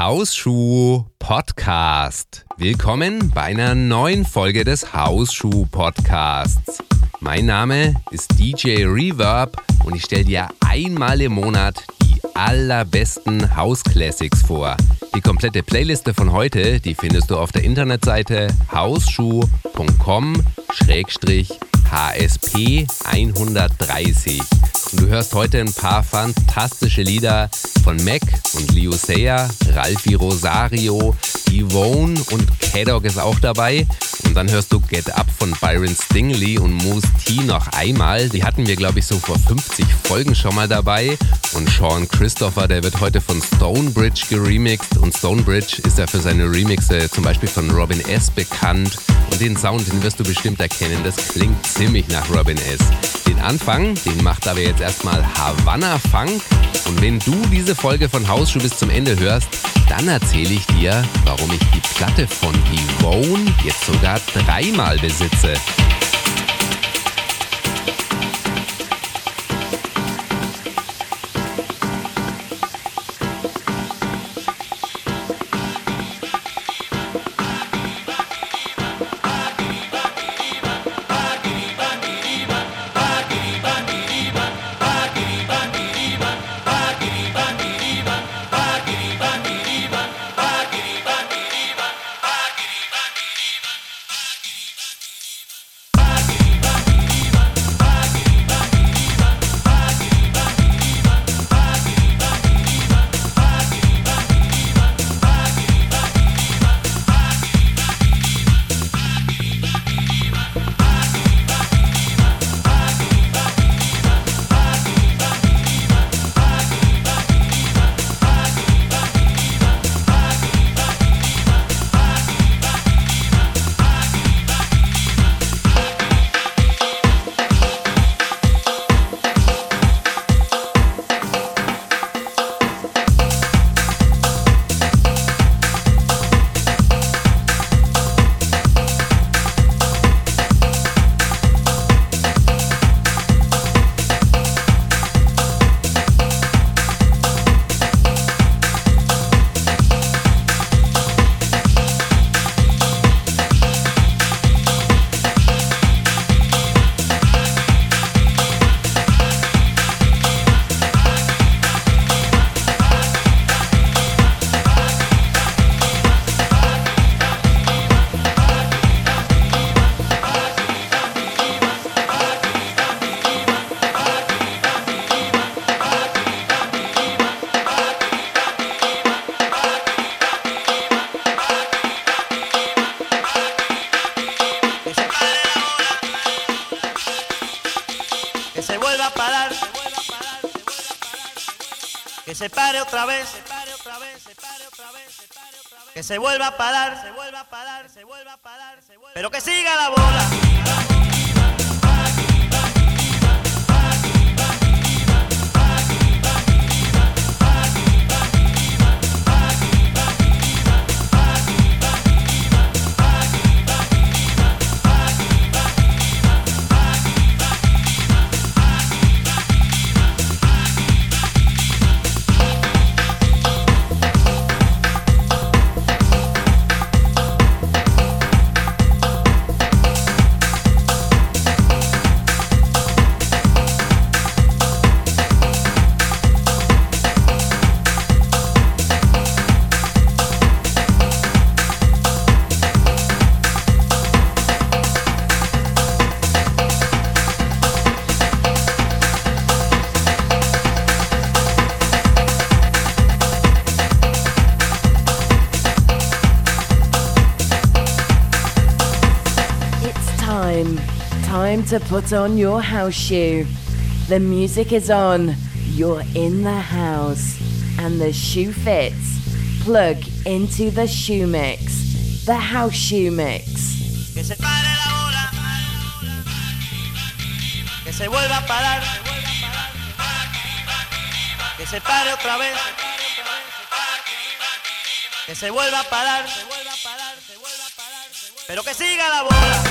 Hausschuh Podcast. Willkommen bei einer neuen Folge des Hausschuh Podcasts. Mein Name ist DJ Reverb und ich stelle dir einmal im Monat die allerbesten House Classics vor. Die komplette Playliste von heute, die findest du auf der Internetseite hausschuh.com-hsp 130. Und du hörst heute ein paar fantastische Lieder von Mac und Leo Sayer, Ralfi Rosario, Yvonne und K-Dog ist auch dabei. Und dann hörst du Get Up von Byron Stingley und Moose T noch einmal. Die hatten wir, glaube ich, so vor 50 Folgen schon mal dabei. Und Sean Christopher, der wird heute von Stonebridge geremixed. Und Stonebridge ist ja für seine Remixe zum Beispiel von Robin S. bekannt. Und den Sound, den wirst du bestimmt erkennen. Das klingt ziemlich nach Robin S. Den Anfang, den macht aber jetzt erstmal Havana Funk. Und wenn du diese Folge von Hausschuh bis zum Ende hörst, dann erzähle ich dir, warum ich die Platte von Yvonne jetzt sogar dreimal besitze. Se vuelva a parar, se vuelva a parar, se vuelva a parar, se vuelva pero que siga la bola. To put on your house shoe. The music is on, you're in the house, and the shoe fits. Plug into the shoe mix, the house shoe mix. Que se pare otra vez, que se vuelva a parar, pero que siga la bola.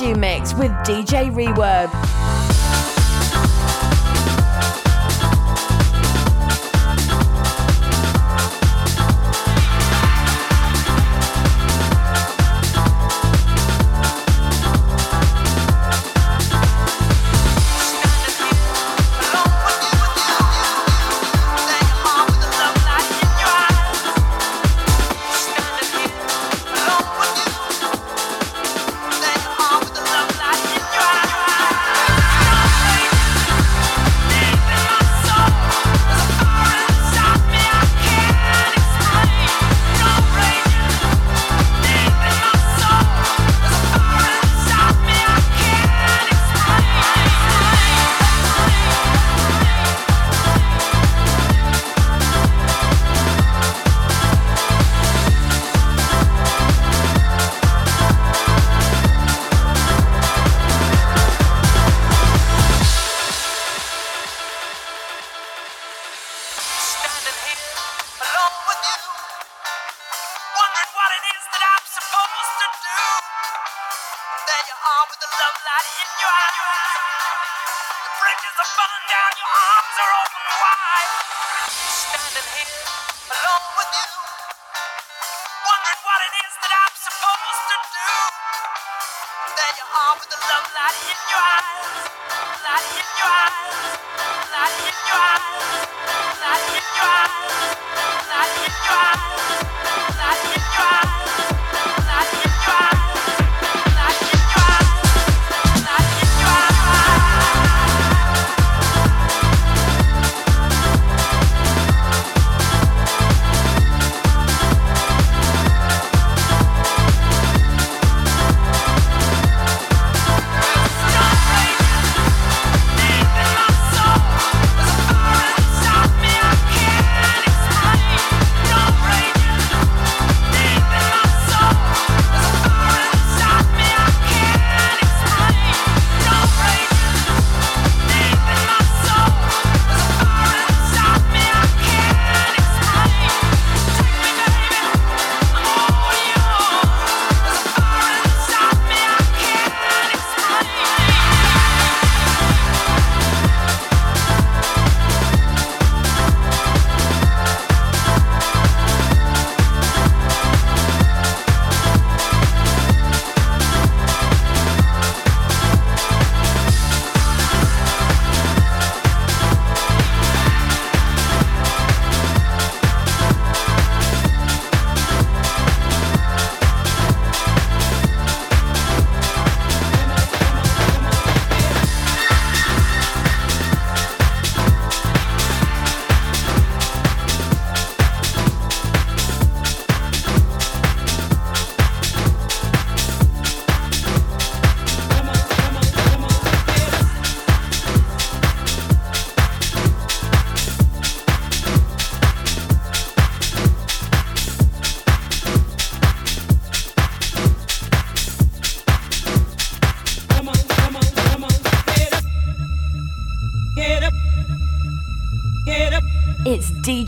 Mix with DJ Reverb. love light in your eyes. The bridges are down, your arms are open wide. Standing here alone with you, wondering what it is that I'm supposed to do. There you are with the love light in your eyes, light in your eyes, light in your eyes, light in your eyes, light in your eyes.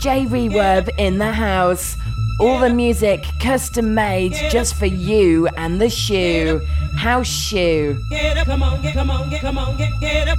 DJ Reverb in the house. All the music custom made just for you and the shoe. House shoe. Get up, come on, get, come on, get, come on, get, get up.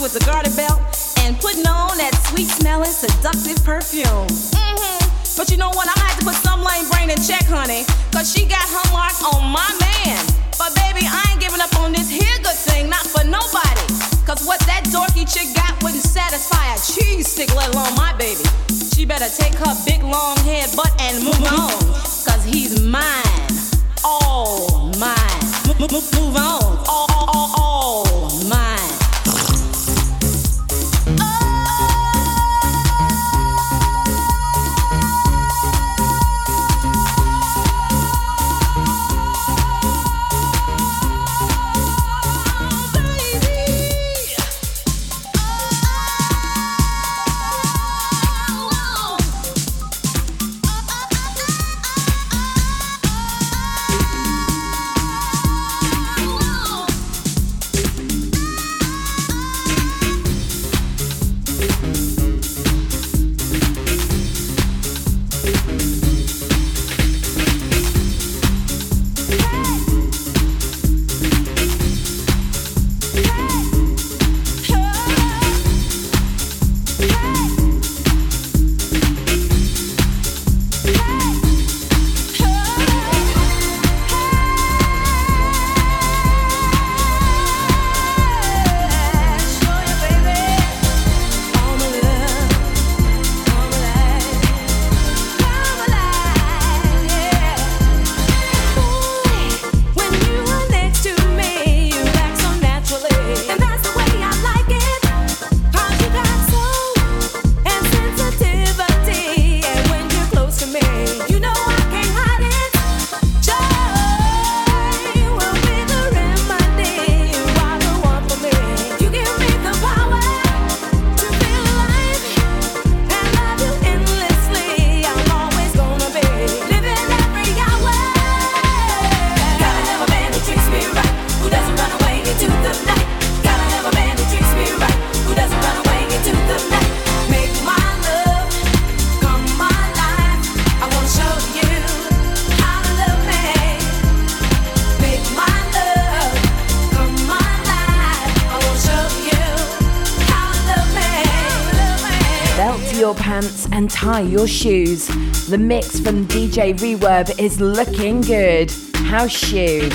with a garter belt and putting on that sweet smelling seductive perfume. Mm-hmm. But you know what? I'm had to put some lame brain in check, honey, cause she got her mark on my man. But baby, I ain't giving up on this here good thing, not for nobody. Cause what that dorky chick got wouldn't satisfy a cheese stick, let alone my baby. She better take her big long head butt and move on, cause he's mine. All mine. Move on. All, all, all Untie Your Shoes. The mix from DJ Reverb is looking good. How Shoe.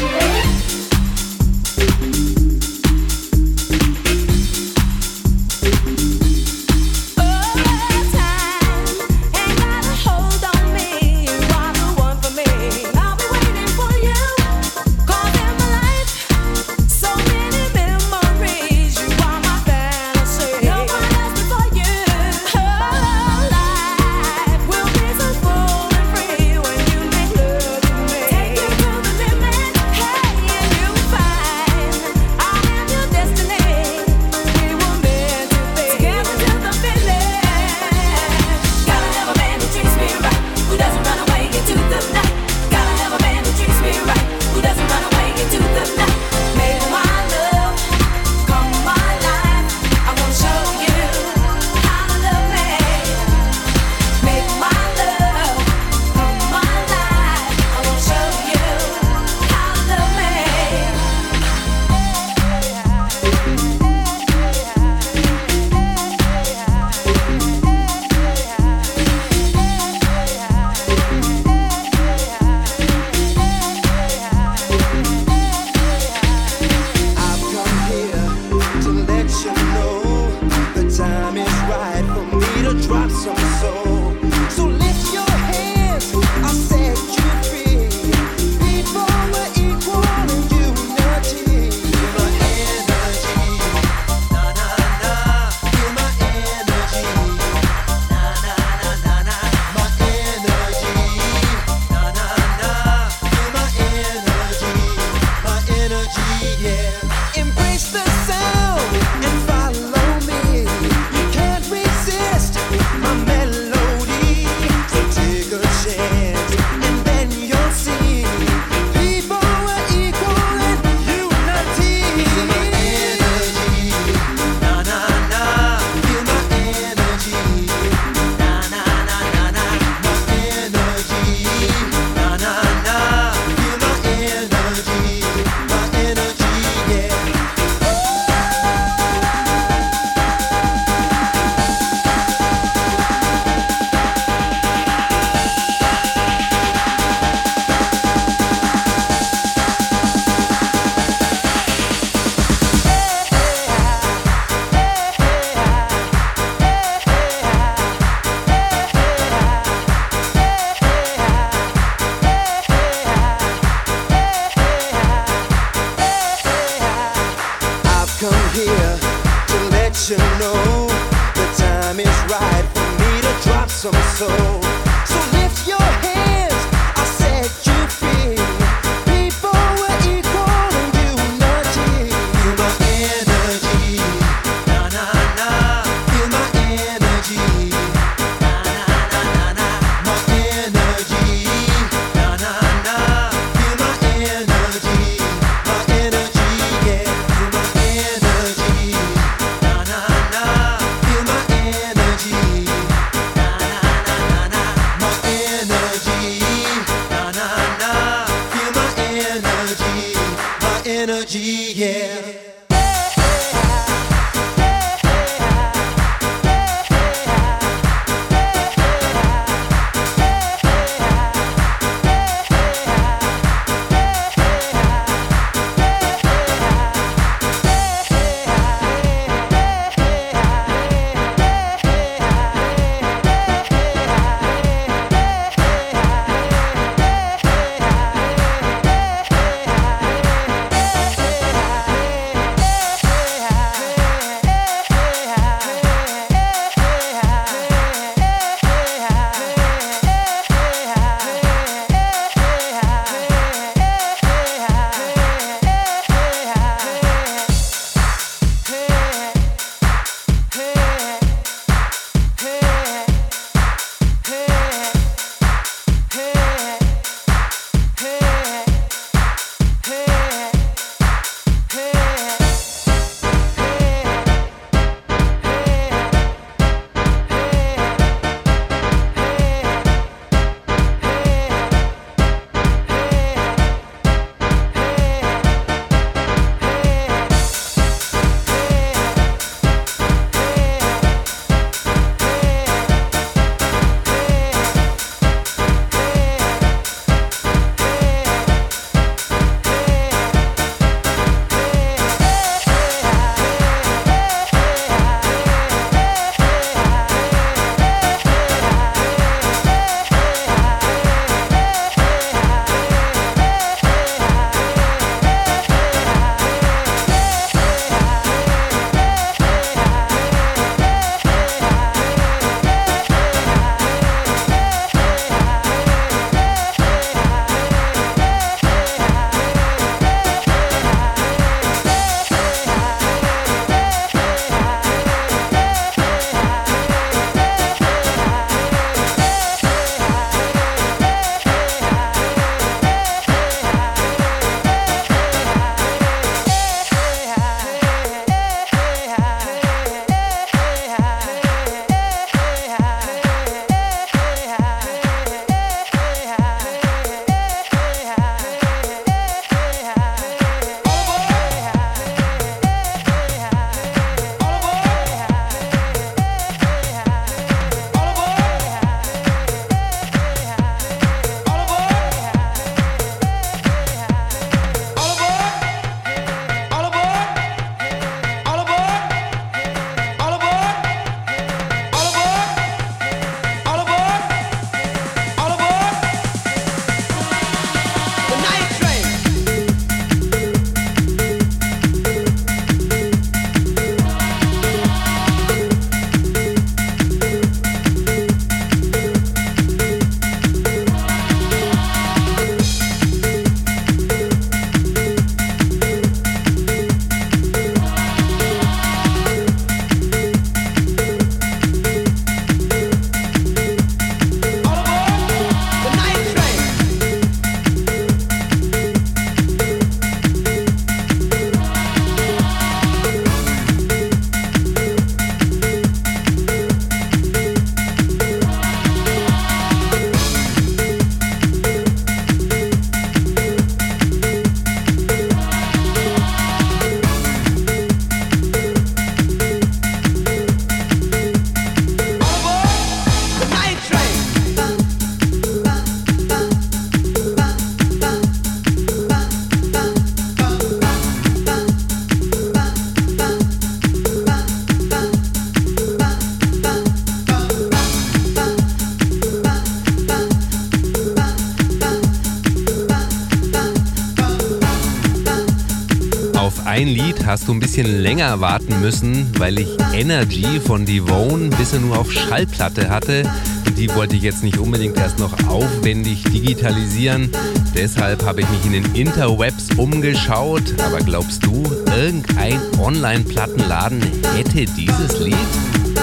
Ein Lied hast du ein bisschen länger warten müssen, weil ich Energy von Devone bisher nur auf Schallplatte hatte. Und die wollte ich jetzt nicht unbedingt erst noch aufwendig digitalisieren. Deshalb habe ich mich in den Interwebs umgeschaut. Aber glaubst du, irgendein Online-Plattenladen hätte dieses Lied?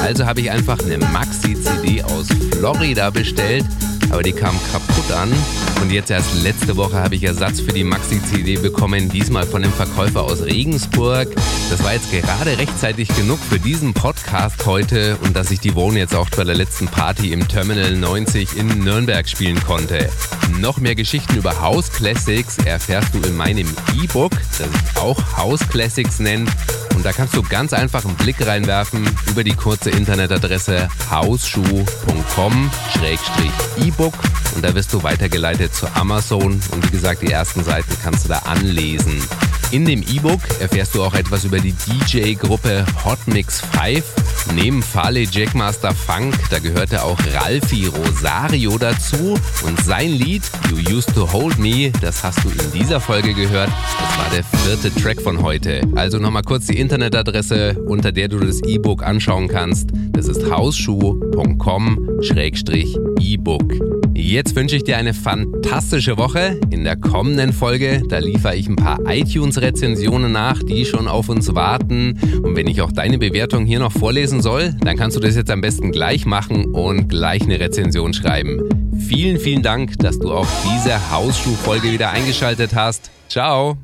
Also habe ich einfach eine Maxi-CD aus Florida bestellt aber die kam kaputt an. Und jetzt erst letzte Woche habe ich Ersatz für die Maxi-CD bekommen, diesmal von dem Verkäufer aus Regensburg. Das war jetzt gerade rechtzeitig genug für diesen Podcast heute und dass ich die Wohn jetzt auch bei der letzten Party im Terminal 90 in Nürnberg spielen konnte. Noch mehr Geschichten über House Classics erfährst du in meinem E-Book, das sich auch House Classics nennt. Und da kannst du ganz einfach einen Blick reinwerfen über die kurze Internetadresse hausschuh.com-ebook und da wirst du weitergeleitet zu Amazon und wie gesagt, die ersten Seiten kannst du da anlesen. In dem E-Book erfährst du auch etwas über die DJ-Gruppe Hot Mix 5. Neben Farley Jackmaster Funk, da gehörte auch Ralfi Rosario dazu und sein Lied You Used to Hold Me, das hast du in dieser Folge gehört. Das war der vierte Track von heute. Also nochmal kurz die Internetadresse, unter der du das E-Book anschauen kannst. Das ist hausschuh.com-e-book. Jetzt wünsche ich dir eine fantastische Woche. In der kommenden Folge, da liefere ich ein paar iTunes-Rezensionen nach, die schon auf uns warten. Und wenn ich auch deine Bewertung hier noch vorlesen soll, dann kannst du das jetzt am besten gleich machen und gleich eine Rezension schreiben. Vielen, vielen Dank, dass du auch diese Hausschuh-Folge wieder eingeschaltet hast. Ciao!